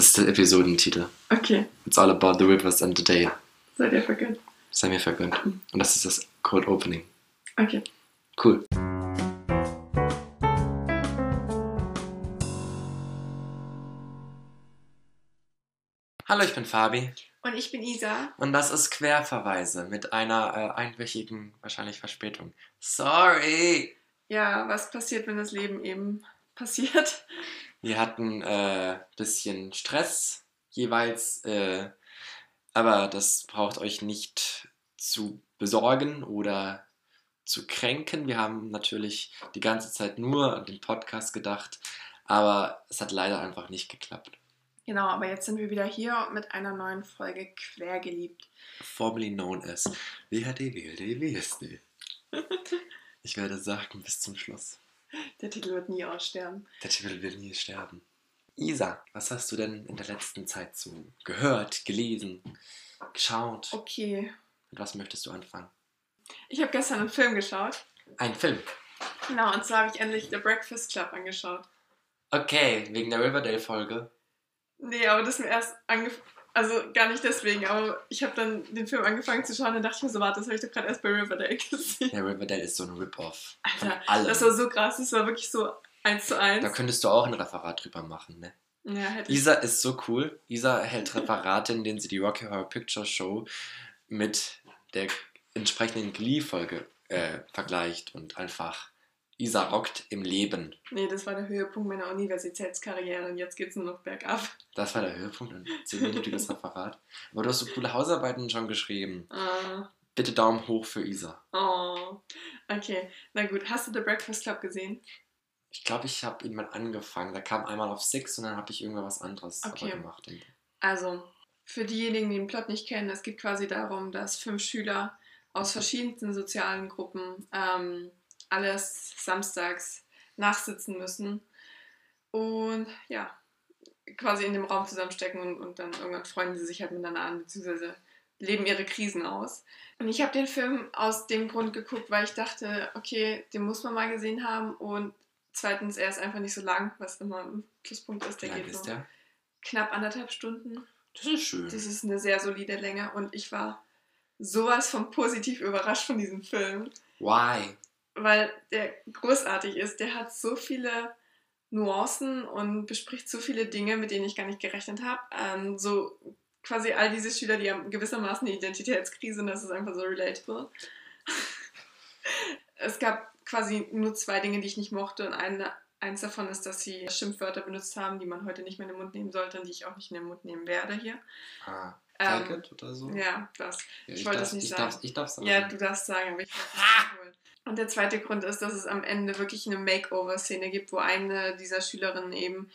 Das ist der Episodentitel. Okay, It's all about the rivers and the day. seid ihr vergönnt. Sei mir vergönnt. Und das ist das Cold Opening. Okay. Cool. Hallo, ich bin Fabi Und ich bin Isa. und das ist Querverweise mit einer äh, einwöchigen, wahrscheinlich Verspätung. Sorry! Ja, was passiert, wenn das Leben eben passiert? Wir hatten äh, bisschen Stress jeweils, äh, aber das braucht euch nicht zu besorgen oder zu kränken. Wir haben natürlich die ganze Zeit nur an den Podcast gedacht, aber es hat leider einfach nicht geklappt. Genau, aber jetzt sind wir wieder hier mit einer neuen Folge Quergeliebt. Formerly known as WHD, WLD, WSD. Ich werde sagen bis zum Schluss. Der Titel wird nie aussterben. Der Titel will nie sterben. Isa, was hast du denn in der letzten Zeit so gehört, gelesen, geschaut? Okay. Mit was möchtest du anfangen? Ich habe gestern einen Film geschaut. Ein Film. Genau, und zwar habe ich endlich The Breakfast Club angeschaut. Okay, wegen der Riverdale-Folge. Nee, aber das ist mir erst angefangen. Also gar nicht deswegen, aber ich habe dann den Film angefangen zu schauen und dachte ich mir so, warte, das habe ich doch gerade erst bei Riverdale gesehen. Der Riverdale ist so ein Rip-Off. Alter, das war so krass, das war wirklich so eins zu eins. Da könntest du auch ein Referat drüber machen, ne? Ja, hätte ich. Isa ist so cool. Isa hält Referate, in denen sie die Rocky Horror Picture Show mit der entsprechenden Glee-Folge äh, vergleicht und einfach Isa rockt im Leben. Nee, das war der Höhepunkt meiner Universitätskarriere und jetzt geht's nur noch bergab. Das war der Höhepunkt, ein zehnminütiges Referat. Aber du hast so coole Hausarbeiten schon geschrieben. Ah, Bitte Daumen hoch für Isa. oh. Okay, na gut. Hast du The Breakfast Club gesehen? Ich glaube, ich habe ihn mal angefangen. Da kam einmal auf Six und dann habe ich irgendwas anderes aber Okay. gemacht. Also, für diejenigen, die den Plot nicht kennen, es geht quasi darum, dass fünf Schüler aus verschiedensten sozialen Gruppen ähm, alles samstags nachsitzen müssen und ja, quasi in dem Raum zusammenstecken und, und dann irgendwann freuen sie sich halt miteinander an, beziehungsweise leben ihre Krisen aus. Und ich habe den Film aus dem Grund geguckt, weil ich dachte, okay, den muss man mal gesehen haben und zweitens, er ist einfach nicht so lang, was immer ein Pluspunkt ist. wie Der lang geht ist der? knapp anderthalb Stunden. Das ist schön. Das ist eine sehr solide Länge und ich war sowas von positiv überrascht von diesem Film, Why? Weil der großartig ist. Der hat so viele Nuancen und bespricht so viele Dinge, mit denen ich gar nicht gerechnet habe. Ähm, so quasi all diese Schüler, die haben gewissermaßen eine Identitätskrise und das ist einfach so relatable. es gab quasi nur zwei Dinge, die ich nicht mochte und eine, eins davon ist, dass sie Schimpfwörter benutzt haben, die man heute nicht mehr in den Mund nehmen sollte und die ich auch nicht in den Mund nehmen werde hier. Ah, Ähm, oder so? Ja, das. Ja, ich wollte darf, es nicht ich sagen. Darf, ich darf sagen. Ja, du darfst sagen, aber ich wollte es nicht wiederholen. Und der zweite Grund ist, dass es am Ende wirklich eine Makeover-Szene gibt, wo eine dieser Schülerinnen eben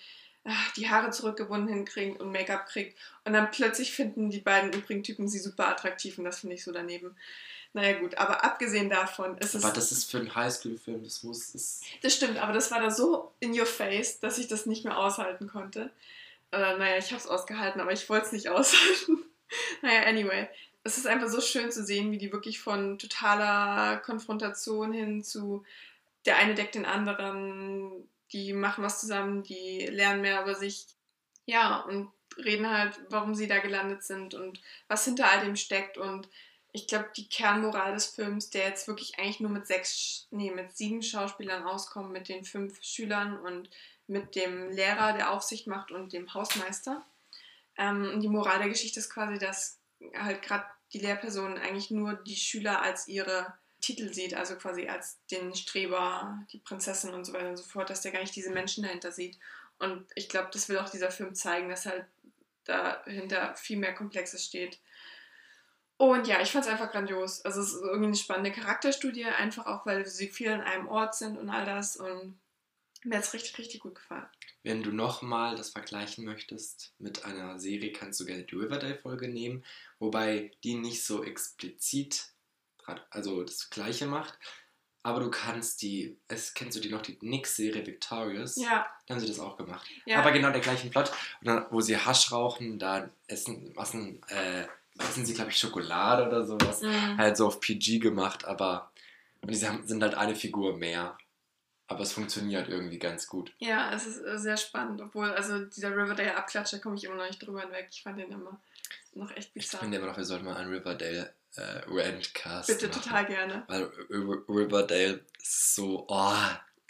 ach, die Haare zurückgebunden hinkriegt und Make-up kriegt. Und dann plötzlich finden die beiden übrigen Typen sie super attraktiv und das finde ich so daneben. Naja gut, aber abgesehen davon ist es... Aber das ist für einen Highschool-Film, das muss. Das, Das stimmt, aber das war da so in your face, dass ich das nicht mehr aushalten konnte. Äh, naja, ich habe es ausgehalten, aber ich wollte es nicht aushalten. naja, anyway. Es ist einfach so schön zu sehen, wie die wirklich von totaler Konfrontation hin zu der eine deckt den anderen, die machen was zusammen, die lernen mehr über sich. Ja, und reden halt, warum sie da gelandet sind und was hinter all dem steckt. Und ich glaube, die Kernmoral des Films, der jetzt wirklich eigentlich nur mit sechs, nee, mit sieben Schauspielern auskommt, mit den fünf Schülern und mit dem Lehrer, der Aufsicht macht und dem Hausmeister. Ähm, die Moral der Geschichte ist quasi, dass halt gerade die Lehrperson eigentlich nur die Schüler als ihre Titel sieht, also quasi als den Streber, die Prinzessin und so weiter und so fort, dass der gar nicht diese Menschen dahinter sieht. Und ich glaube, das will auch dieser Film zeigen, dass halt dahinter viel mehr Komplexes steht. Und ja, ich fand es einfach grandios. Also es ist irgendwie eine spannende Charakterstudie, einfach auch, weil sie viel an einem Ort sind und all das. Und mir hat es richtig, richtig gut gefallen. wenn du nochmal das vergleichen möchtest mit einer Serie, kannst du gerne die Riverdale-Folge nehmen, wobei die nicht so explizit also das Gleiche macht. Aber du kannst die, es kennst du die noch, die Nix-Serie Victorious? Ja, Da haben sie das auch gemacht. ja. Aber genau der gleichen Plot. Und dann, wo sie Hasch rauchen, da essen, was äh, essen sie, glaube ich, Schokolade oder sowas. Mhm. Halt so auf PG gemacht, aber und die haben- sind halt eine Figur mehr. Aber es funktioniert irgendwie ganz gut. Ja, es ist äh, sehr spannend, obwohl, also dieser Riverdale-Abklatscher komme ich immer noch nicht drüber hinweg. Ich fand den immer noch echt Ich bizarr. finde immer noch, wir sollten mal einen Riverdale äh, Rantcast Bitte, machen. total gerne. Weil Riverdale so, oh.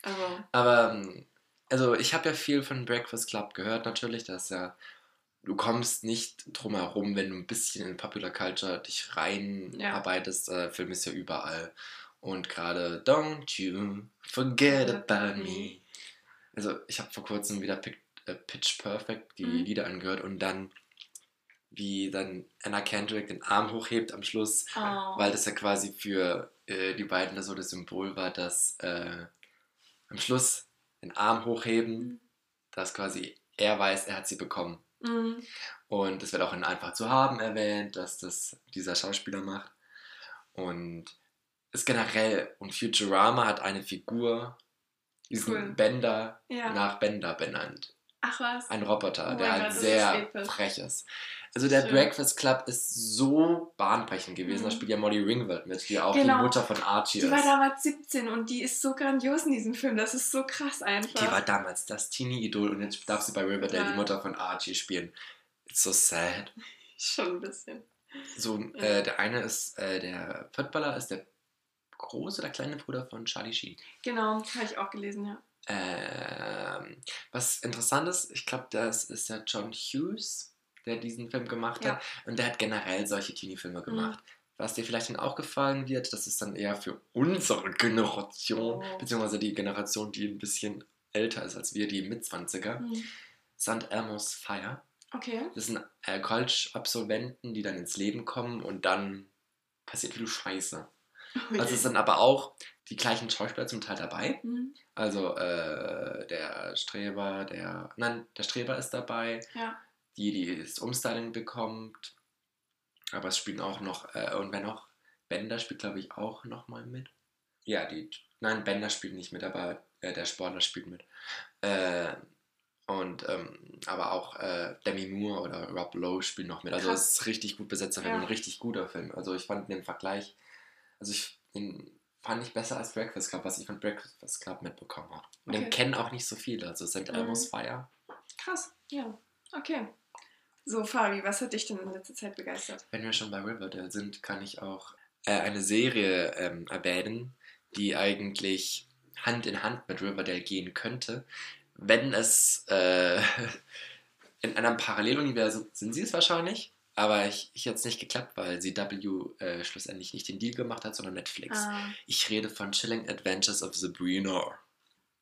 Also, Aber, ähm, also ich habe ja viel von Breakfast Club gehört natürlich, dass ja, du kommst nicht drum herum, wenn du ein bisschen in Popular Culture dich reinarbeitest. Äh, Film ist ja überall. Und gerade Don't you forget about me. Also ich habe vor kurzem wieder Pic- äh, Pitch Perfect die Mhm. Lieder angehört und dann wie dann Anna Kendrick den Arm hochhebt am Schluss, oh. weil das ja quasi für äh, die beiden so das Symbol war, dass äh, am Schluss den Arm hochheben, Mhm. dass quasi er weiß, er hat sie bekommen. Mhm. Und es wird auch in Einfach zu haben erwähnt, dass das dieser Schauspieler macht. Und ist generell, und Futurama hat eine Figur, diesen Cool. Bender, Ja. nach Bender benannt. Ach was. Ein Roboter, Oh der halt Gott, ist sehr episch. frech ist. Also der Schön. Breakfast Club ist so bahnbrechend gewesen. Da Mhm. spielt ja Molly Ringwald mit, die auch Genau. die Mutter von Archie Die ist. war damals 17 und die ist so grandios in diesem Film. Das ist so krass einfach. Die war damals das Teenie-Idol und jetzt darf sie bei Riverdale Ja. die Mutter von Archie spielen. It's so sad. Schon ein bisschen. So, äh, der eine ist, äh, der Footballer ist der große oder kleine Bruder von Charlie Sheen. Genau, habe ich auch gelesen, ja. Ähm, was interessant ist, ich glaube, das ist ja John Hughes, der diesen Film gemacht Ja. Mhm. hat. Und der hat generell solche Teenie-Filme gemacht. Was dir vielleicht dann auch gefallen wird, das ist dann eher für unsere Generation, Oh. beziehungsweise die Generation, die ein bisschen älter ist als wir, die Mitzwanziger. Hm. St. Elmo's Fire. Okay. Das sind äh, College-Absolventen, die dann ins Leben kommen und dann passiert viel Scheiße. Also es sind aber auch die gleichen Schauspieler zum Teil dabei. Hm. Also äh, der Streber, der. Nein, der Streber ist dabei, Ja. die, die das Umstyling bekommt. Aber es spielen auch noch, äh, und wer noch? Bender spielt, glaube ich, auch nochmal mit. Ja, die. Nein, Bender spielt nicht mit, aber äh, der Sportler spielt mit. Äh, und ähm, aber auch äh, Demi Moore oder Rob Lowe spielen noch mit. Also es ist richtig gut besetzter Film, Ja. ein richtig guter Film. Also ich fand den Vergleich, also ich den fand ich besser als Breakfast Club, was ich von Breakfast Club mitbekommen habe. Und den Okay. kennen auch nicht so viele. Also St. Mhm. Elmo's Fire. Krass. Ja. Okay. So, Fabi, was hat dich denn in letzter Zeit begeistert? Wenn wir schon bei Riverdale sind, kann ich auch äh, eine Serie ähm, erwähnen, die eigentlich Hand in Hand mit Riverdale gehen könnte, wenn es äh, in einem Paralleluniversum sind sie es wahrscheinlich, aber ich, ich jetzt nicht geklappt, weil CW äh, schlussendlich nicht den Deal gemacht hat, sondern Netflix. Ah, Ich rede von Chilling Adventures of Sabrina.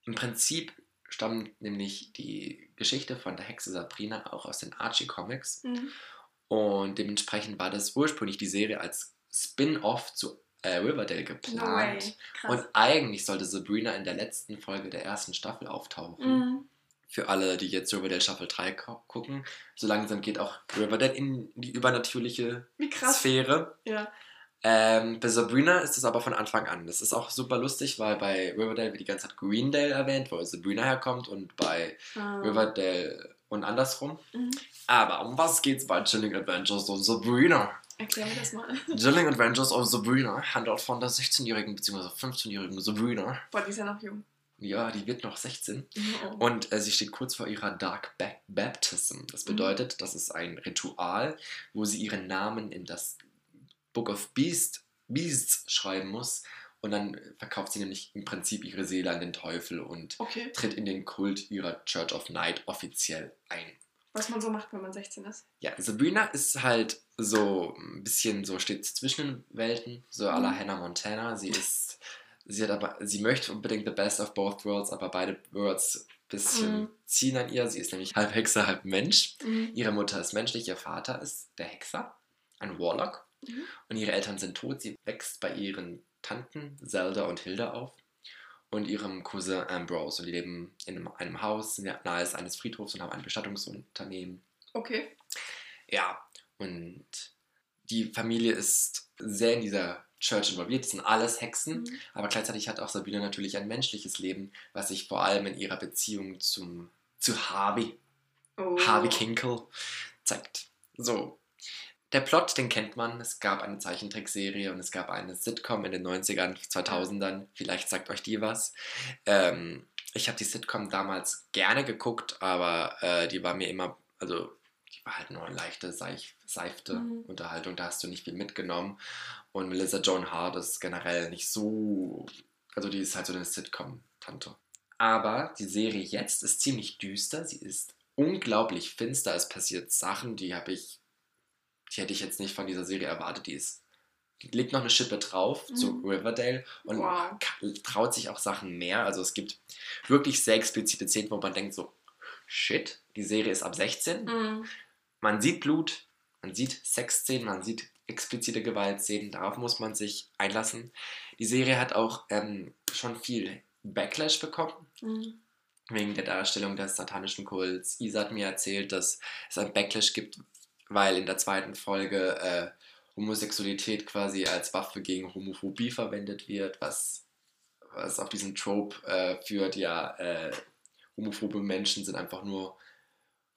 Im Prinzip stammt nämlich die Geschichte von der Hexe Sabrina auch aus den Archie Comics. mhm. Und dementsprechend war das ursprünglich die Serie als Spin-off zu äh, Riverdale No geplant. Krass. und eigentlich sollte Sabrina in der letzten Folge der ersten Staffel auftauchen. Mhm. Für alle, die jetzt Riverdale Staffel 3 gu- gucken. So langsam geht auch Riverdale in die übernatürliche. Sphäre. Ja. Ähm, bei Sabrina ist es aber von Anfang an. Das ist auch super lustig, weil bei Riverdale wird die ganze Zeit Greendale erwähnt, wo Sabrina herkommt, und bei Ah. Riverdale und andersrum. Mhm. Aber um was geht's bei Chilling Adventures of Sabrina? Erklär mir das mal. Chilling Adventures of Sabrina handelt von der 16-jährigen bzw. 15-jährigen Sabrina. Boah, die ist ja noch jung. Ja, die wird noch 16. Mhm, oh. Und äh, sie steht kurz vor ihrer Dark ba Baptism. Das Mhm. bedeutet, das ist ein Ritual, wo sie ihren Namen in das Book of Beast, Beasts schreiben muss. Und dann verkauft sie nämlich im Prinzip ihre Seele an den Teufel und Okay. tritt in den Kult ihrer Church of Night offiziell ein. Was man so macht, wenn man 16 ist. Ja, Sabrina ist halt so ein bisschen so, steht zwischen den Welten, so à la Mhm. Hannah Montana. Sie ist, sie hat aber, sie möchte unbedingt the best of both worlds, aber beide Worlds ein bisschen Mhm. ziehen an ihr. Sie ist nämlich halb Hexe, halb Mensch. Mhm. Ihre Mutter ist menschlich, ihr Vater ist der Hexer, ein Warlock. Mhm. Und ihre Eltern sind tot. Sie wächst bei ihren Tanten Zelda und Hilda auf und ihrem Cousin Ambrose. Und die leben in einem, einem Haus nahe eines Friedhofs und haben ein Bestattungsunternehmen. Okay. Ja, und die Familie ist sehr in dieser Church involviert. Das sind alles Hexen, Mhm. aber gleichzeitig hat auch Sabine natürlich ein menschliches Leben, was sich vor allem in ihrer Beziehung zum, zu Harvey, Oh. Harvey Kinkle, zeigt. So, der Plot, den kennt man. Es gab eine Zeichentrickserie und es gab eine Sitcom in den 90ern, 2000ern. Vielleicht sagt euch die was. Ähm, ich habe die Sitcom damals gerne geguckt, aber äh, die war mir immer, also war halt nur eine leichte, seif, seifte mhm. Unterhaltung. Da hast du nicht viel mitgenommen. Und Melissa Joan Hart ist generell nicht so, also die ist halt so eine Sitcom-Tante. Aber die Serie jetzt ist ziemlich düster. Sie ist unglaublich finster. Es passiert Sachen, die habe ich, die hätte ich jetzt nicht von dieser Serie erwartet. Die ist, legt noch eine Schippe drauf mhm. zu Riverdale und wow. traut sich auch Sachen mehr. Also es gibt wirklich sehr explizite Szenen, wo man denkt so, shit, die Serie ist ab 16. Mhm. Man sieht Blut, man sieht Sexszenen, man sieht explizite Gewaltszenen. Darauf muss man sich einlassen. Die Serie hat auch ähm, schon viel Backlash bekommen. Mhm wegen der Darstellung des satanischen Kults. Isa hat mir erzählt, dass es ein Backlash gibt, weil in der zweiten Folge äh, Homosexualität quasi als Waffe gegen Homophobie verwendet wird, was, was auf diesen Trope äh, führt, ja, äh, homophobe Menschen sind einfach nur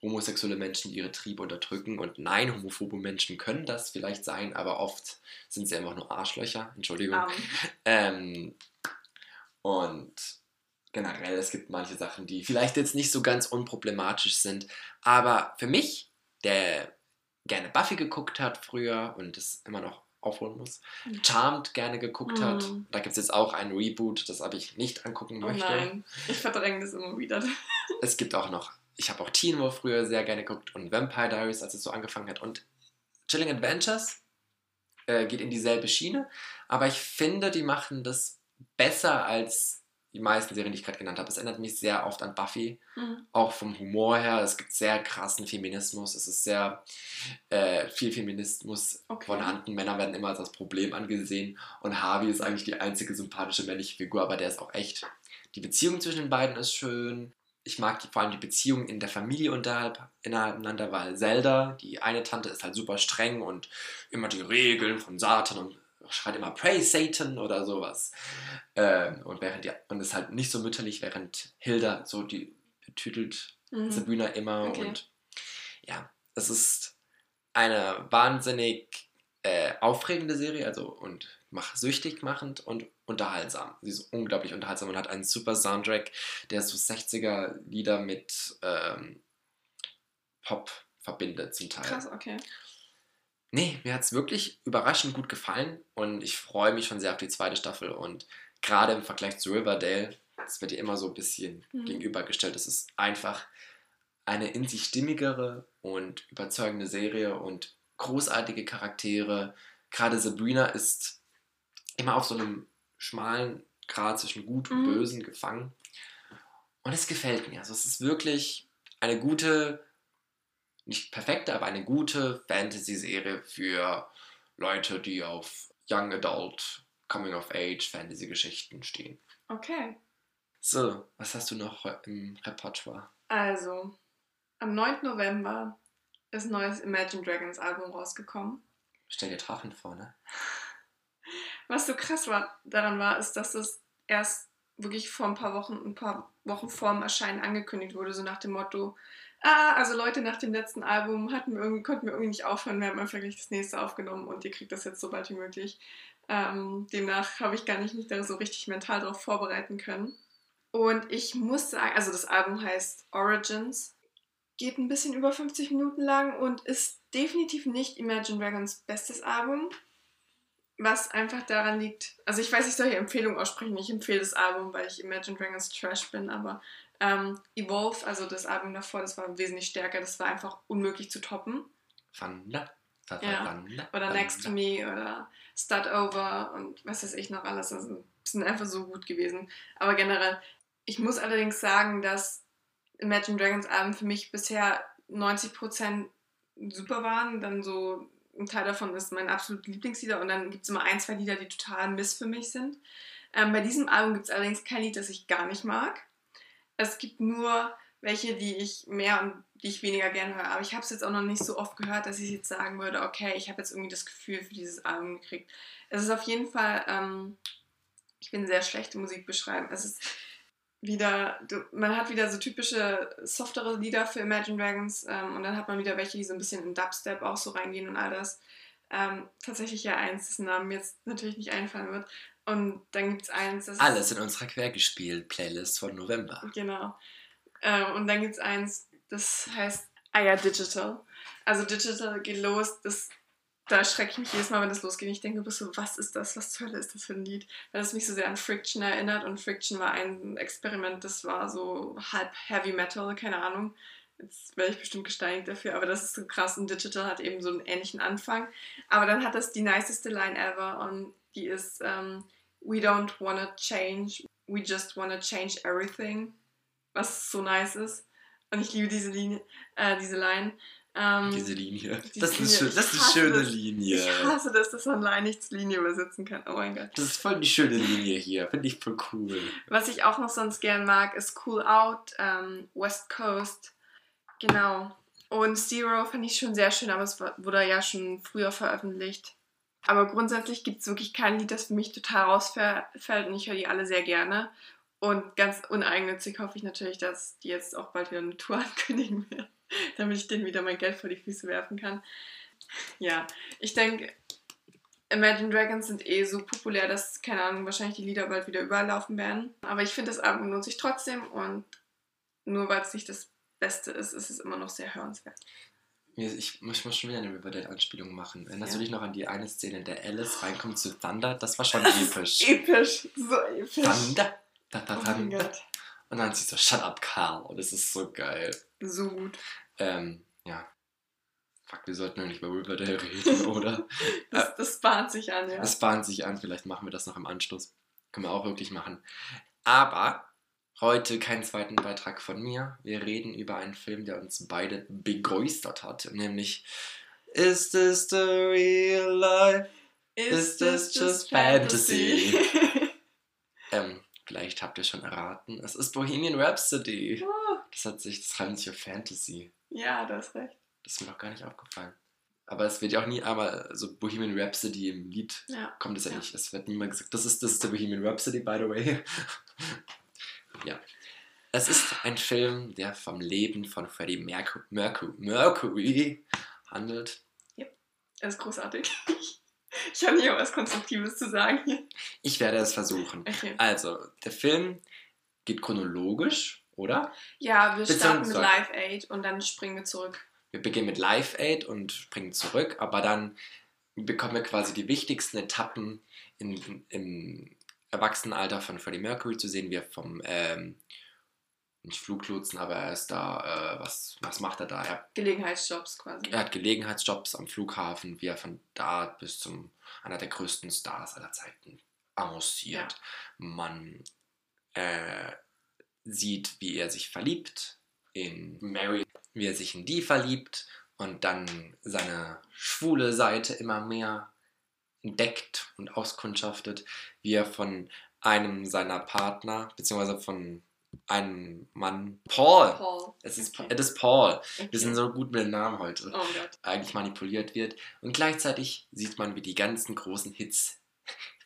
homosexuelle Menschen, ihre Triebe unterdrücken. Und nein, homophobe Menschen können das vielleicht sein, aber oft sind sie einfach nur Arschlöcher. Entschuldigung. Um. Ähm, und generell, es gibt manche Sachen, die vielleicht jetzt nicht so ganz unproblematisch sind, aber für mich, der gerne Buffy geguckt hat früher und es immer noch aufholen muss, mhm. Charmed gerne geguckt mhm. hat. Da gibt es jetzt auch ein Reboot, das habe ich nicht angucken oh möchte. Nein, ich verdränge das immer wieder. es gibt auch noch, ich habe auch Teen Wolf früher sehr gerne geguckt und Vampire Diaries, als es so angefangen hat. Und Chilling Adventures äh, geht in dieselbe Schiene, aber ich finde, die machen das besser als die meisten Serien, die ich gerade genannt habe. Es erinnert mich sehr oft an Buffy, mhm. auch vom Humor her. Es gibt sehr krassen Feminismus. Es ist sehr äh, viel Feminismus okay. vorhanden. Männer werden immer als das Problem angesehen und Harvey ist eigentlich die einzige sympathische männliche Figur, aber der ist auch echt. Die Beziehung zwischen den beiden ist schön. Ich mag die, vor allem die Beziehung in der Familie unterhalb, ineinander, weil Zelda, die eine Tante, ist halt super streng und immer die Regeln von Satan und schreit immer Pray Satan oder sowas. Ähm, und während die, und ist halt nicht so mütterlich, während Hilda so die betütelt mhm. Sabina immer okay. und ja, es ist eine wahnsinnig äh, aufregende Serie, also und mach, süchtig machend und unterhaltsam. Sie ist unglaublich unterhaltsam und hat einen super Soundtrack, der so 60er Lieder mit ähm, Pop verbindet zum Teil. Krass, okay. Nee, mir hat es wirklich überraschend gut gefallen und ich freue mich schon sehr auf die zweite Staffel und gerade im Vergleich zu Riverdale, das wird ja immer so ein bisschen mhm. gegenübergestellt, es ist einfach eine in sich stimmigere und überzeugende Serie und großartige Charaktere. Gerade Sabrina ist immer auf so einem schmalen Grad zwischen Gut und mhm. Bösen gefangen. Und es gefällt mir. Also es ist wirklich eine gute nicht perfekte, aber eine gute Fantasy-Serie für Leute, die auf Young Adult, Coming of Age, Fantasy-Geschichten stehen. Okay. So, was hast du noch im Repertoire? Also, am 9. November ist ein neues Imagine Dragons Album rausgekommen. Stell dir Drachen vor, ne? Was so krass war, daran war, ist, dass das erst wirklich vor ein paar Wochen, ein paar Wochen vor dem Erscheinen angekündigt wurde, so nach dem Motto, ah, also Leute, nach dem letzten Album hatten wir irgendwie, konnten wir irgendwie nicht aufhören, wir haben einfach gleich das nächste aufgenommen und ihr kriegt das jetzt so bald wie möglich. Ähm, demnach habe ich gar nicht mich da so richtig mental darauf vorbereiten können. Und ich muss sagen, also das Album heißt Origins, geht ein bisschen über 50 Minuten lang und ist definitiv nicht Imagine Dragons bestes Album. Was einfach daran liegt, also ich weiß, ich soll hier Empfehlungen aussprechen, ich empfehle das Album, weil ich Imagine Dragons Trash bin, aber ähm, Evolve, also das Album davor, das war wesentlich stärker, das war einfach unmöglich zu toppen. Thunder. Ja. Oder Next to Me oder Start Over und was weiß ich noch alles. Also, sind einfach so gut gewesen. Aber generell, ich muss allerdings sagen, dass Imagine Dragons Alben für mich bisher 90% super waren. Dann so ein Teil davon ist mein absolut Lieblingslieder und dann gibt es immer ein, zwei Lieder, die total Miss für mich sind. Ähm, bei diesem Album gibt es allerdings kein Lied, das ich gar nicht mag. Es gibt nur welche, die ich mehr und die ich weniger gerne höre. Aber ich habe es jetzt auch noch nicht so oft gehört, dass ich jetzt sagen würde, okay, ich habe jetzt irgendwie das Gefühl für dieses Album gekriegt. Es ist auf jeden Fall, ähm, ich bin sehr schlecht im Musik beschreiben. Es ist wieder, man hat wieder so typische softere Lieder für Imagine Dragons ähm, und dann hat man wieder welche, die so ein bisschen in Dubstep auch so reingehen und all das. Ähm, tatsächlich ja eins, dessen Namen jetzt natürlich nicht einfallen wird. Und dann gibt es eins, das Alles in unserer Quergespielt-Playlist von November. Genau. Ähm, und dann gibt es eins, das heißt Ah ja, Digital. Also Digital geht los, das da erschrecke ich mich jedes Mal, wenn das losgeht. Ich denke so, was ist das? Was zur Hölle ist das für ein Lied? Weil es mich so sehr an Friction erinnert und Friction war ein Experiment, das war so halb Heavy Metal, keine Ahnung. Jetzt werde ich bestimmt gesteinigt dafür, aber das ist so krass und Digital hat eben so einen ähnlichen Anfang. Aber dann hat das die niceste Line ever und die ist um, ähm, We don't wanna change, we just wanna change everything. Was so nice ist. Und ich liebe diese Linie, äh, diese Line. Ähm, Diese Linie. Diese das, ist Linie. das ist eine schöne das. Linie. Ich hasse das, dass man Linie übersetzen kann. Oh mein Gott. Das ist voll die schöne Linie hier. Finde ich voll cool. Was ich auch noch sonst gern mag, ist Cool Out, ähm, West Coast. Genau. Und Zero finde ich schon sehr schön, aber es wurde ja schon früher veröffentlicht. Aber grundsätzlich gibt es wirklich kein Lied, das für mich total rausfällt und ich höre die alle sehr gerne. Und ganz uneigennützig hoffe ich natürlich, dass die jetzt auch bald wieder eine Tour ankündigen werden. damit ich denen wieder mein Geld vor die Füße werfen kann. Ja, ich denke, Imagine Dragons sind eh so populär, dass, keine Ahnung, wahrscheinlich die Lieder bald wieder überall laufen werden. Aber ich finde, das Album lohnt sich trotzdem und nur weil es nicht das Beste ist, ist es immer noch sehr hörenswert. Ich muss, schon wieder eine Riverdale-Anspielung machen. Erinnerst ja. du dich noch an die eine Szene, in der Alice reinkommt zu Thunder? Das war schon episch. episch, so episch. Thunder, da, da, Thunder. Und dann sie so, shut up, Carl. Und es ist so geil. So gut. Ähm, ja. Fuck, wir sollten eigentlich über Riverdale reden, oder? das, das bahnt sich an, ja. Das bahnt sich an, vielleicht machen wir das noch im Anschluss. Können wir auch wirklich machen. Aber heute keinen zweiten Beitrag von mir. Wir reden über einen Film, der uns beide begeistert hat, nämlich Is this the real life? Is, Is this just fantasy? fantasy? ähm, Vielleicht habt ihr schon erraten. Es ist Bohemian Rhapsody. Oh. Das hat sich, das reimt sich auf Fantasy. Ja, du hast recht. Das ist mir noch gar nicht aufgefallen. Aber es wird ja auch nie aber so Bohemian Rhapsody im Lied ja. kommt es ja, ja, nicht. Es wird niemand gesagt, das ist, das ist der Bohemian Rhapsody, by the way. ja. Es ist ein Film, der vom Leben von Freddie Mercury, Mercury, Mercury handelt. Ja, er ist großartig. Ich habe nicht was Konstruktives zu sagen. Ich werde es versuchen. Okay. Also, der Film geht chronologisch, oder? Ja, wir starten mit Live Aid und dann springen wir zurück. Wir beginnen mit Live Aid und springen zurück, aber dann bekommen wir quasi die wichtigsten Etappen in, im Erwachsenenalter von Freddie Mercury zu sehen, wie er vom ähm, nicht Fluglotsen, aber er ist da, äh, was, was macht er da? Er, Gelegenheitsjobs quasi. Er hat Gelegenheitsjobs am Flughafen, wie er von da bis zum einer der größten Stars aller Zeiten avanciert. Ja. Man äh, sieht, wie er sich verliebt in Mary, wie er sich in die verliebt und dann seine schwule Seite immer mehr entdeckt und auskundschaftet, wie er von einem seiner Partner, beziehungsweise von ein Mann. Paul. Paul. Es ist, okay. es ist Paul. Okay. Wir sind so gut mit dem Namen heute. Oh Gott. Eigentlich manipuliert wird. Und gleichzeitig sieht man, wie die ganzen großen Hits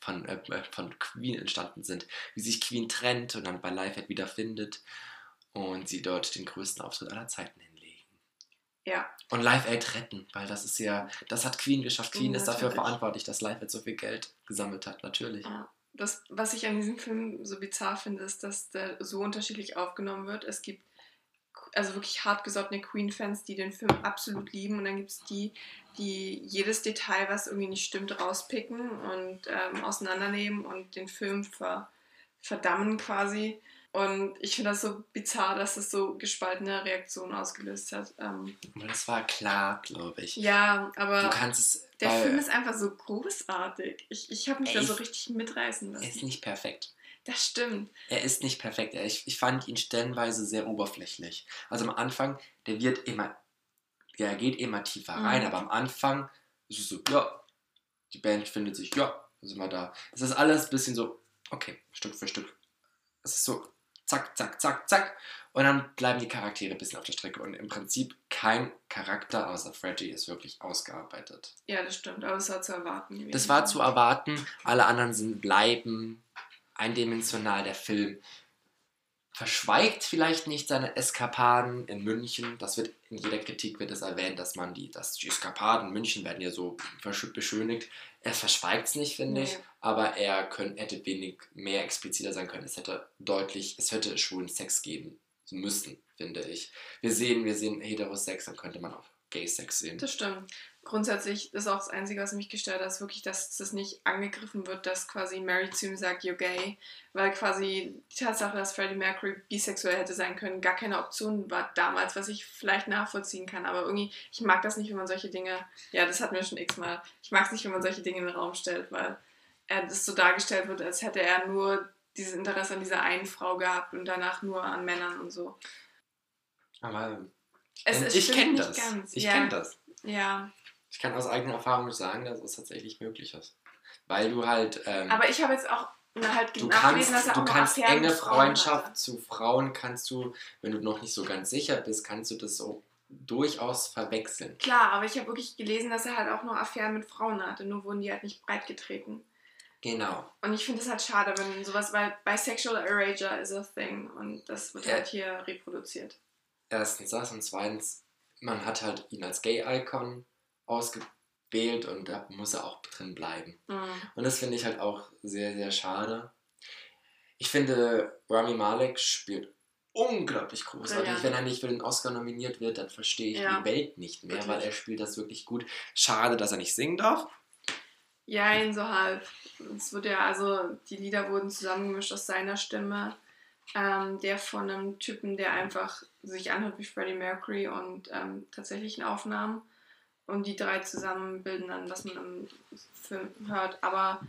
von, äh, von Queen entstanden sind. Wie sich Queen trennt und dann bei Live wieder findet. Und sie dort den größten Auftritt aller Zeiten hinlegen. Ja. Und Live Aid retten, weil das ist ja, das hat Queen geschafft. Queen oh, ist dafür verantwortlich, dass Live Aid so viel Geld gesammelt hat, natürlich. Ja das, was ich an diesem Film so bizarr finde, ist, dass der so unterschiedlich aufgenommen wird. Es gibt also wirklich hartgesottene Queen-Fans, die den Film absolut lieben. Und dann gibt es die, die jedes Detail, was irgendwie nicht stimmt, rauspicken und ähm, auseinandernehmen und den Film ver, verdammen quasi. Und ich finde das so bizarr, dass es so gespaltene Reaktionen ausgelöst hat. Ähm, das war klar, glaube ich. Ja, aber. Du kannst es der Film ist einfach so großartig. Ich, ich habe mich da so richtig mitreißen lassen. Er ist nicht perfekt. Das stimmt. Er ist nicht perfekt. Ich, ich fand ihn stellenweise sehr oberflächlich. Also am Anfang, der wird immer, der geht immer tiefer rein, mhm. aber am Anfang ist es so, ja, die Band findet sich, ja, sind wir da. Es ist alles ein bisschen so, okay, Stück für Stück. Es ist so, zack, zack, zack, zack. Und dann bleiben die Charaktere ein bisschen auf der Strecke. Und im Prinzip kein Charakter außer Freddy ist wirklich ausgearbeitet. Ja, das stimmt, aber es war zu erwarten. Gewesen. Das war zu erwarten. Alle anderen sind bleiben eindimensional. Der Film verschweigt vielleicht nicht seine Eskapaden in München. Das wird in jeder Kritik wird es erwähnt, dass man die, dass die Eskapaden in München werden ja so beschönigt. Er verschweigt es nicht, finde nee. ich, aber er können, hätte wenig mehr expliziter sein können. Es hätte deutlich, es hätte schwulen Sex geben müssen, finde ich. Wir sehen, wir sehen Heterosex, dann könnte man auch Gay-Sex sehen. Das stimmt grundsätzlich ist auch das Einzige, was mich gestört hat, ist wirklich, dass das nicht angegriffen wird, dass quasi Mary zu ihm sagt, you're gay, weil quasi die Tatsache, dass Freddie Mercury bisexuell hätte sein können, gar keine Option war damals, was ich vielleicht nachvollziehen kann, aber irgendwie, ich mag das nicht, wenn man solche Dinge, ja, das hatten wir schon x-mal, ich mag es nicht, wenn man solche Dinge in den Raum stellt, weil er das so dargestellt wird, als hätte er nur dieses Interesse an dieser einen Frau gehabt und danach nur an Männern und so. Aber ich kenne das. Ganz. Ich ja. kenne das. Ja. Ich kann aus eigener Erfahrung sagen, dass es tatsächlich möglich ist. Weil du halt. Ähm, aber ich habe jetzt auch halt du kannst, dass er du kannst enge Freundschaft hatte. zu Frauen kannst du, wenn du noch nicht so ganz sicher bist, kannst du das so durchaus verwechseln. Klar, aber ich habe wirklich gelesen, dass er halt auch noch Affären mit Frauen hatte, nur wurden die halt nicht breitgetreten. Genau. Und ich finde es halt schade, wenn sowas, weil bisexual erasure is a thing und das wird ja. halt hier reproduziert. Erstens das und zweitens, man hat halt ihn als Gay-Icon ausgewählt und da muss er auch drin bleiben. Mhm. Und das finde ich halt auch sehr, sehr schade. Ich finde, Rami Malek spielt unglaublich großartig. Ja. Wenn er nicht für den Oscar nominiert wird, dann verstehe ich ja. die Welt nicht mehr, wirklich? weil er spielt das wirklich gut. Schade, dass er nicht singen darf. Ja, ihn so halb. Es wird ja, also die Lieder wurden zusammengemischt aus seiner Stimme, ähm, der von einem Typen, der einfach sich anhört wie Freddie Mercury und ähm, tatsächlichen Aufnahmen und die drei zusammen bilden dann, was man im Film hört. Aber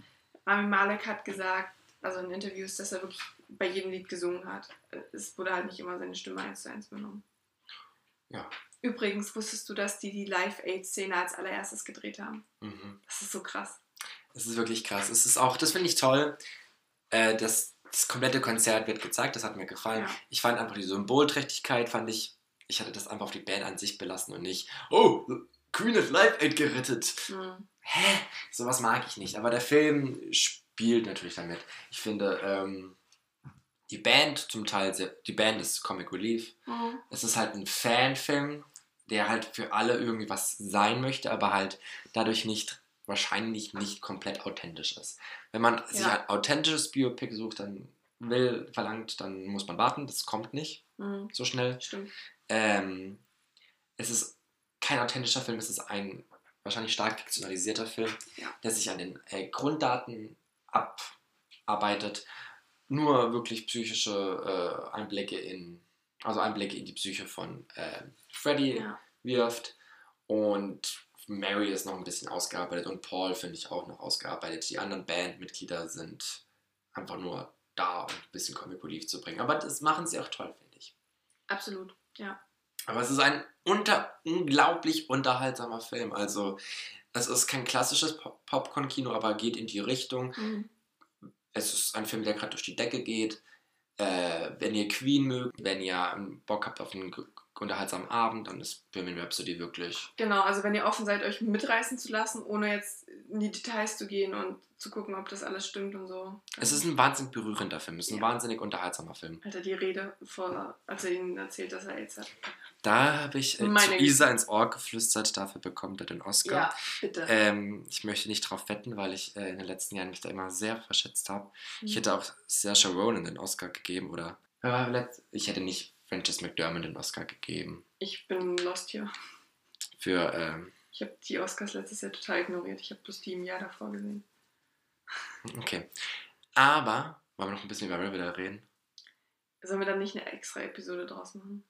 Rami Malek hat gesagt, also in Interviews, dass er wirklich bei jedem Lied gesungen hat. Es wurde halt nicht immer seine Stimme eins zu eins benommen. Ja. Übrigens wusstest du, dass die die Live-Aid-Szene als allererstes gedreht haben. Mhm. Das ist so krass. Das ist wirklich krass. Es ist auch, das finde ich toll, äh, dass das komplette Konzert wird gezeigt, das hat mir gefallen. Ja. Ich fand einfach die Symbolträchtigkeit, fand ich, ich hatte das einfach auf die Band an sich belassen und nicht, oh, Queen hat Live Aid gerettet. Mhm. Hä? Sowas mag ich nicht. Aber der Film spielt natürlich damit. Ich finde, ähm, die Band zum Teil, sehr, die Band ist Comic Relief. Mhm. Es ist halt ein Fanfilm, der halt für alle irgendwie was sein möchte, aber halt dadurch nicht, wahrscheinlich nicht komplett authentisch ist. Wenn man ja. sich ein authentisches Biopic sucht, dann will, verlangt, dann muss man warten. Das kommt nicht mhm. so schnell. Stimmt. Ähm, es ist kein authentischer Film, es ist ein wahrscheinlich stark fiktionalisierter Film, ja. der sich an den äh, Grunddaten abarbeitet, nur wirklich psychische äh, Einblicke in, also Einblicke in die Psyche von äh, Freddy ja. wirft und Mary ist noch ein bisschen ausgearbeitet und Paul finde ich auch noch ausgearbeitet. Die anderen Bandmitglieder sind einfach nur da, um ein bisschen Comic Relief zu bringen. Aber das machen sie auch toll, finde ich. Absolut, ja. Aber es ist ein unter, unglaublich unterhaltsamer Film. Also, es ist kein klassisches Popcorn-Kino, aber geht in die Richtung. Mhm. Es ist ein Film, der gerade durch die Decke geht. Äh, wenn ihr Queen mögt, wenn ihr Bock habt auf einen unterhaltsamen Abend, dann ist Bohemian Rhapsody wirklich. Genau, also wenn ihr offen seid, euch mitreißen zu lassen, ohne jetzt in die Details zu gehen und zu gucken, ob das alles stimmt und so. Es ist ein wahnsinnig berührender Film, es ist ein ja. wahnsinnig unterhaltsamer Film. Hat er die Rede vor, als er ihnen erzählt, dass er AIDS hat? Da habe ich äh, zu Isa ins Ohr geflüstert, dafür bekommt er den Oscar. Ja, bitte. Ähm, ich möchte nicht drauf wetten, weil ich äh, in den letzten Jahren mich da immer sehr verschätzt habe. Mhm. Ich hätte auch Saoirse Ronan den Oscar gegeben oder ich hätte nicht Frances McDermott den Oscar gegeben. Ich bin lost hier. Für, ähm, Ich habe die Oscars letztes Jahr total ignoriert. Ich habe bloß die im Jahr davor gesehen. Okay. Aber, wollen wir noch ein bisschen über Riverdale reden? Sollen wir dann nicht eine extra Episode draus machen?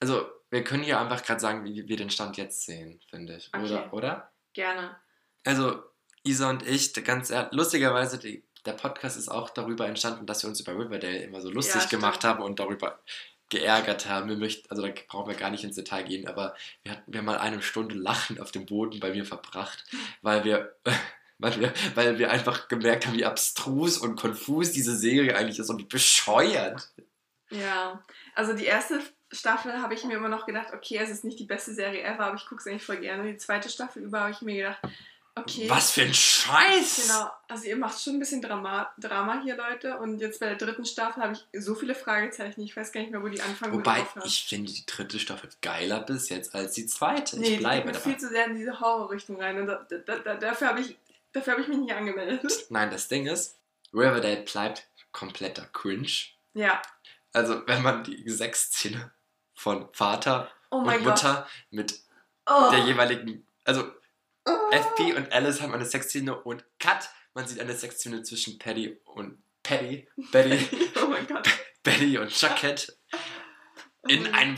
Also, wir können hier einfach gerade sagen, wie wir den Stand jetzt sehen, finde ich. Okay. Oder? oder? Gerne. Also, Isa und ich, ganz lustigerweise, die der Podcast ist auch darüber entstanden, dass wir uns über Riverdale immer so lustig ja, gemacht haben und darüber geärgert haben. Wir möchten, also da brauchen wir gar nicht ins Detail gehen, aber wir hatten wir mal eine Stunde lachend auf dem Boden bei mir verbracht, weil wir, weil wir, weil wir einfach gemerkt haben, wie abstrus und konfus diese Serie eigentlich ist und wie bescheuert. Ja, also die erste Staffel habe ich mir immer noch gedacht, okay, es ist nicht die beste Serie ever, aber ich gucke es eigentlich voll gerne. Die zweite Staffel über habe ich mir gedacht, Okay. Was für ein Scheiß! Genau, also ihr macht schon ein bisschen Drama, Drama hier, Leute. Und jetzt bei der dritten Staffel habe ich so viele Fragezeichen. Ich weiß gar nicht mehr, wo die anfangen wo Wobei, die ich finde die dritte Staffel geiler bis jetzt als die zweite. Nee, ich bleibe dabei. viel zu sehr in diese Horrorrichtung rein. Und da, da, da, dafür habe ich, dafür hab ich mich nicht angemeldet. Nein, das Ding ist, Riverdale bleibt kompletter Cringe. Ja. Also, wenn man die Sexszene von Vater Oh und mein Gott. Mutter mit Oh. der jeweiligen, also Oh. FP und Alice haben eine Sexszene und Cut, man sieht eine Sexszene zwischen Paddy und Paddy, Betty, oh mein Gott. Betty und Jacket in Oh. einem,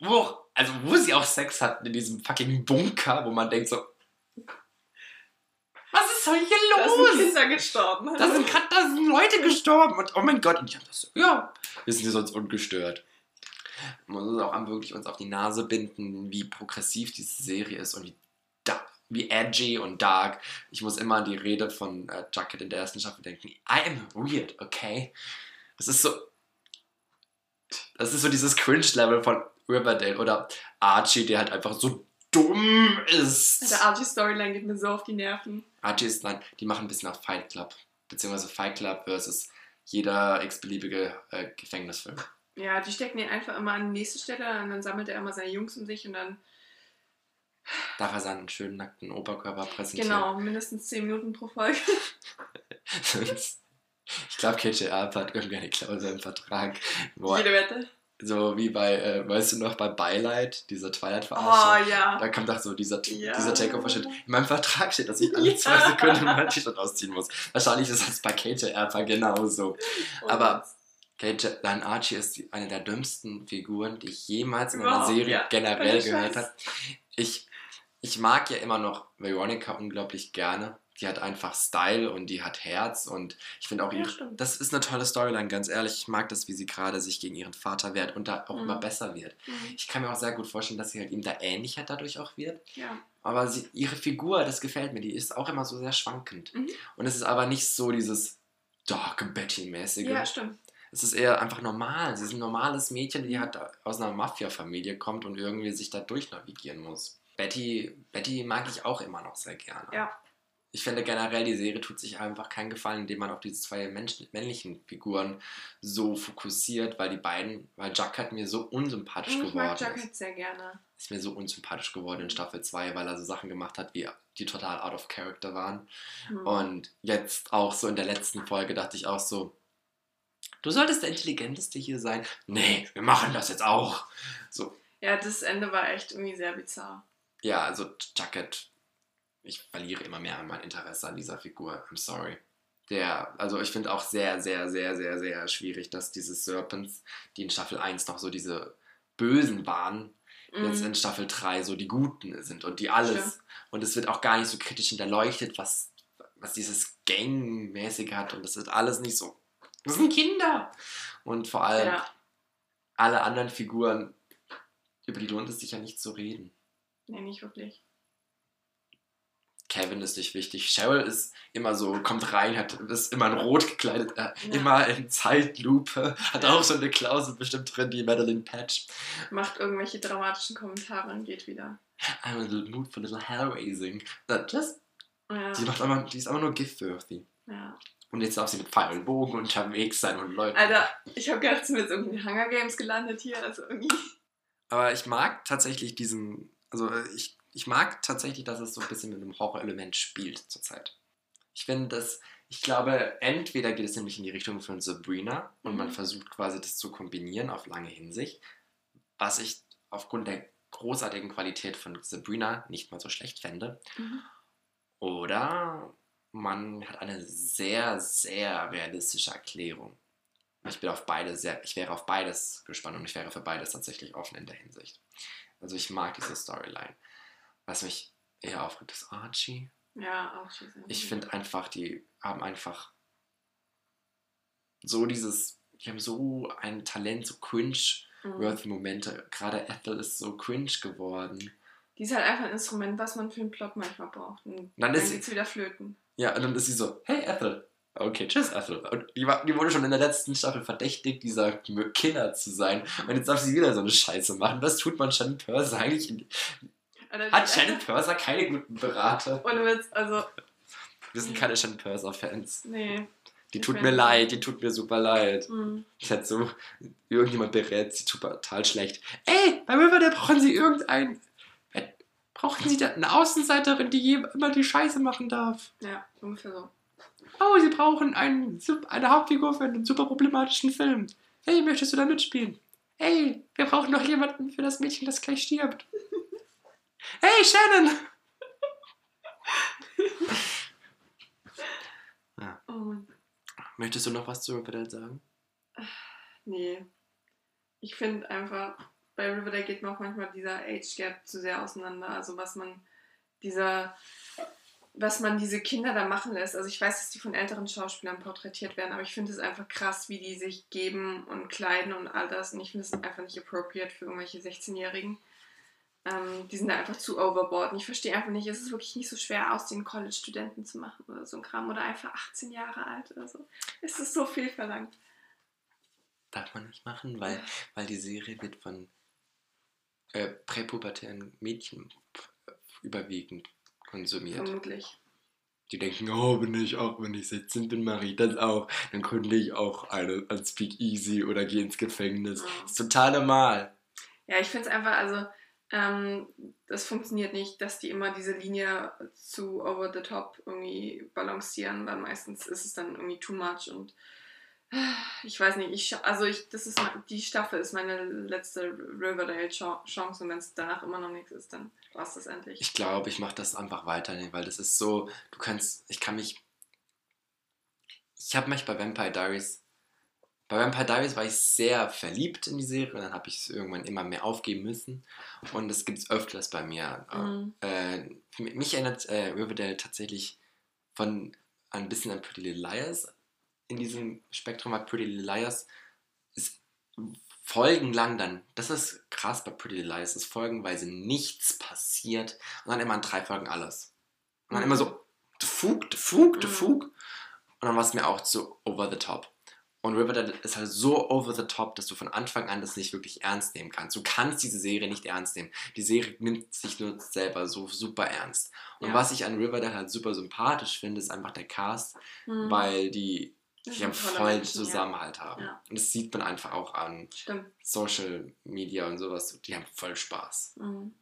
wo, also wo sie auch Sex hatten, in diesem fucking Bunker, wo man denkt so, was ist denn hier Da sind los? Kinder gestorben. Da sind da sind Leute gestorben und oh mein Gott, und ich hab das so, ja, wir sind hier sonst ungestört. Man muss auch am- wirklich uns auf die Nase binden, wie progressiv diese Serie ist und wie, da, wie edgy und dark. Ich muss immer an die Rede von äh, Jacket in der ersten Staffel denken. I am weird, okay? Das ist so. Das ist so dieses Cringe-Level von Riverdale oder Archie, der halt einfach so dumm ist. Der Archie-Storyline geht mir so auf die Nerven. Archie ist, nein, die machen ein bisschen nach Fight Club. Beziehungsweise Fight Club versus jeder x-beliebige äh, Gefängnisfilm. Ja, die stecken ihn einfach immer an die nächste Stelle und dann sammelt er immer seine Jungs um sich und dann, Darf er seinen schönen nackten Oberkörper präsentieren. genau, mindestens 10 Minuten pro Folge. ich glaube, KJR hat irgendeine Klausel im Vertrag. Wo, Jede Wette. so wie bei, äh, weißt du noch, bei Beileid, dieser Oh Twilight-Verarschung. ja. Da kommt doch so dieser, Ja. dieser Takeover-Shit. In meinem Vertrag steht, dass ich alle Ja. zwei Sekunden mein T-Shirt ausziehen muss. Wahrscheinlich ist das bei KJR genauso. Oh aber-. KJ, Dein Archie ist die, eine der dümmsten Figuren, die ich jemals in einer Überhaupt, Serie ja. generell gehört habe. Ich, ich mag ja immer noch Veronica unglaublich gerne. Die hat einfach Style und die hat Herz und ich finde auch Ja, ihre, das ist eine tolle Storyline, ganz ehrlich. Ich mag das, wie sie gerade sich gegen ihren Vater wehrt und da auch Mhm. immer besser wird. Mhm. Ich kann mir auch sehr gut vorstellen, dass sie halt ihm da ähnlicher dadurch auch wird. Ja. Aber sie, ihre Figur, das gefällt mir, die ist auch immer so sehr schwankend. Mhm. Und es ist aber nicht so dieses dark Betty-mäßige. ja, stimmt. Es ist eher einfach normal. Sie ist ein normales Mädchen, die halt aus einer Mafia-Familie kommt und irgendwie sich da durchnavigieren muss. Betty, Betty mag ich auch immer noch sehr gerne. Ja. Ich finde generell, die Serie tut sich einfach keinen Gefallen, indem man auf diese zwei Menschen, männlichen Figuren so fokussiert, weil die beiden, weil Jack hat mir so unsympathisch Ich geworden mag ist. Jacket sehr gerne. Ist mir so unsympathisch geworden in Staffel 2, weil er so Sachen gemacht hat, wie die total out of character waren. Hm. Und jetzt auch so in der letzten Folge dachte ich auch so, du solltest der Intelligenteste hier sein. Nee, wir machen das jetzt auch. So, Ja, das Ende war echt irgendwie sehr bizarr. Ja, also Jacket, ich verliere immer mehr mein Interesse an dieser Figur. I'm sorry. Der, also ich finde auch sehr, sehr, sehr, sehr, sehr schwierig, dass diese Serpents, die in Staffel 1 noch so diese Bösen waren, jetzt Mhm. in Staffel 3 so die Guten sind und die alles. Stimmt. Und es wird auch gar nicht so kritisch hinterleuchtet, was, was dieses Gang-mäßige hat. Und das ist alles nicht so. Das sind Kinder! Und vor allem Ja, alle anderen Figuren, über die lohnt es sich ja nicht zu reden. Nee, nicht wirklich. Kevin ist nicht wichtig. Cheryl ist immer so, kommt rein, hat, ist immer in Rot gekleidet, äh, Ja. immer in Zeitlupe, hat Ja. auch so eine Klausel bestimmt drin, die Madeline Patch. Macht irgendwelche dramatischen Kommentare und geht wieder. I'm in the mood for a little hair-raising. That just, Ja, die, macht aber, die ist aber nur gift-worthy. ja. Und jetzt darf sie mit Pfeil und Bogen unterwegs sein und Leute. Alter, ich habe gedacht, sind wir jetzt irgendwie Hunger Games gelandet hier. Also irgendwie. Aber ich mag tatsächlich diesen, also äh, ich, ich mag tatsächlich, dass es so ein bisschen mit einem Horrorelement spielt zurzeit. Ich finde das, ich glaube, entweder geht es nämlich in die Richtung von Sabrina und man Mhm. versucht quasi das zu kombinieren auf lange Hinsicht, was ich aufgrund der großartigen Qualität von Sabrina nicht mal so schlecht fände. Mhm. Oder man hat eine sehr, sehr realistische Erklärung. Ich bin auf beide sehr, ich wäre auf beides gespannt und ich wäre für beides tatsächlich offen in der Hinsicht. Also ich mag diese Storyline. Was mich eher aufregt, ist Archie. Ja, schießen. Ich finde einfach, die haben einfach so dieses, die haben so ein Talent, so cringe-worthy Mhm. Momente. Gerade Ethel ist so cringe geworden. Die ist halt einfach ein Instrument, was man für einen Plot manchmal braucht. Und Dann dann ist sie- wieder flöten. Ja, und dann ist sie so, hey Ethel. Okay, tschüss Ethel. Und die, war, die wurde schon in der letzten Staffel verdächtigt, dieser Killer zu sein. Und jetzt darf sie wieder so eine Scheiße machen. Was tut man Shannon Purse eigentlich? In, Hat Shannon Purser keine guten Berater? Ohne Witz, also, Wir sind keine Shannon Purser-Fans. nee. Die tut mir leid, die tut mir super leid. Hm. Ich hätte so, irgendjemand berät sie total schlecht. Ey, bei Riverdale brauchen sie irgendein. äh, Brauchen sie da eine Außenseiterin, die immer die Scheiße machen darf? Ja, ungefähr so. Oh, sie brauchen einen, eine Hauptfigur für einen super problematischen Film. Hey, möchtest du da mitspielen? Hey, wir brauchen noch jemanden für das Mädchen, das gleich stirbt. Hey, Shannon! Oh Mann. Möchtest du noch was zu Riverdale sagen? Nee. Ich finde einfach, bei Riverdale geht mir auch manchmal dieser Age Gap zu sehr auseinander. Also was man dieser, was man diese Kinder da machen lässt. Also ich weiß, dass die von älteren Schauspielern porträtiert werden, aber ich finde es einfach krass, wie die sich geben und kleiden und all das. Und ich finde es einfach nicht appropriate für irgendwelche 16-Jährigen. Ähm, die sind da einfach zu overboard. Und ich verstehe einfach nicht, es ist wirklich nicht so schwer, aus den College-Studenten zu machen oder so ein Kram. Oder einfach 18 Jahre alt oder so. Es ist so viel verlangt. Darf man nicht machen, weil, weil die Serie wird von äh, präpubertären Mädchen überwiegend konsumiert. Vermutlich. Die denken, oh, wenn ich auch, wenn ich 16 bin, mache ich das auch. Dann gründe ich auch eine als Speak Easy oder gehe ins Gefängnis. Ja. ist total normal. Ja, ich finde es einfach, also, ähm, das funktioniert nicht, dass die immer diese Linie zu over the top irgendwie balancieren, weil meistens ist es dann irgendwie too much und ich weiß nicht, ich, also ich, das ist, die Staffel ist meine letzte Riverdale-Chance und wenn es danach immer noch nichts ist, dann war es das endlich. Ich glaube, ich mache das einfach weiter, weil das ist so, du kannst, ich kann mich, ich habe mich bei Vampire Diaries, bei Vampire Diaries war ich sehr verliebt in die Serie und dann habe ich es irgendwann immer mehr aufgeben müssen und das gibt es öfters bei mir. Mhm. Äh, mich erinnert äh, Riverdale tatsächlich von ein bisschen an Pretty Little Liars in diesem Spektrum, weil Pretty Little Liars ist folgenlang dann, das ist krass bei Pretty Little Liars, ist folgenweise nichts passiert und dann immer in drei Folgen alles. Und dann Mhm. immer so, Fug, Fug, Mhm. Fug. Und dann war es mir auch zu over the top. Und Riverdale ist halt so over the top, dass du von Anfang an das nicht wirklich ernst nehmen kannst. Du kannst diese Serie nicht ernst nehmen. Die Serie nimmt sich nur selber so super ernst. Und Ja. was ich an Riverdale halt super sympathisch finde, ist einfach der Cast, Mhm. weil die, die sind haben tolle voll Menschen, ja. Zusammenhalt haben. Ja. Und das sieht man einfach auch an Stimmt. Social Media und sowas. Die haben voll Spaß. Mhm.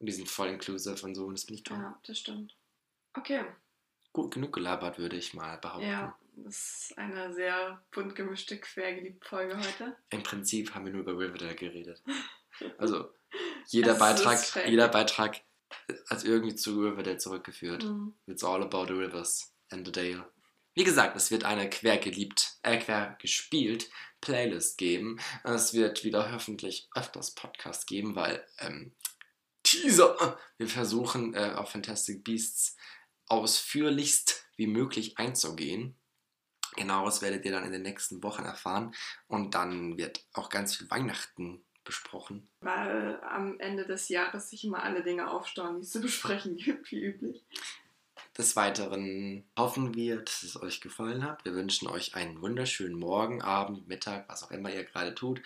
Und die sind voll inclusive und so. Und das finde ich toll. Ja, das stimmt. Okay. Gut genug gelabert, würde ich mal behaupten. Ja, das ist eine sehr bunt gemischte, quergeliebte Folge heute. Im Prinzip haben wir nur über Riverdale geredet. Also jeder Beitrag, jeder Beitrag hat irgendwie zu Riverdale zurückgeführt. Mhm. It's all about the rivers and the Dale. Wie gesagt, es wird eine quer geliebt, äh, quer gespielt Playlist geben. Es wird wieder hoffentlich öfters Podcasts geben, weil ähm, Teaser. Wir versuchen äh, auf Fantastic Beasts ausführlichst wie möglich einzugehen. Genaueres werdet ihr dann in den nächsten Wochen erfahren. Und dann wird auch ganz viel Weihnachten besprochen. Weil am Ende des Jahres sich immer alle Dinge aufstauen, die es zu besprechen gibt, wie üblich. Des Weiteren hoffen wir, dass es euch gefallen hat. Wir wünschen euch einen wunderschönen Morgen, Abend, Mittag, was auch immer ihr gerade tut.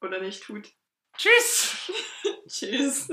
Oder nicht tut. Tschüss! Tschüss.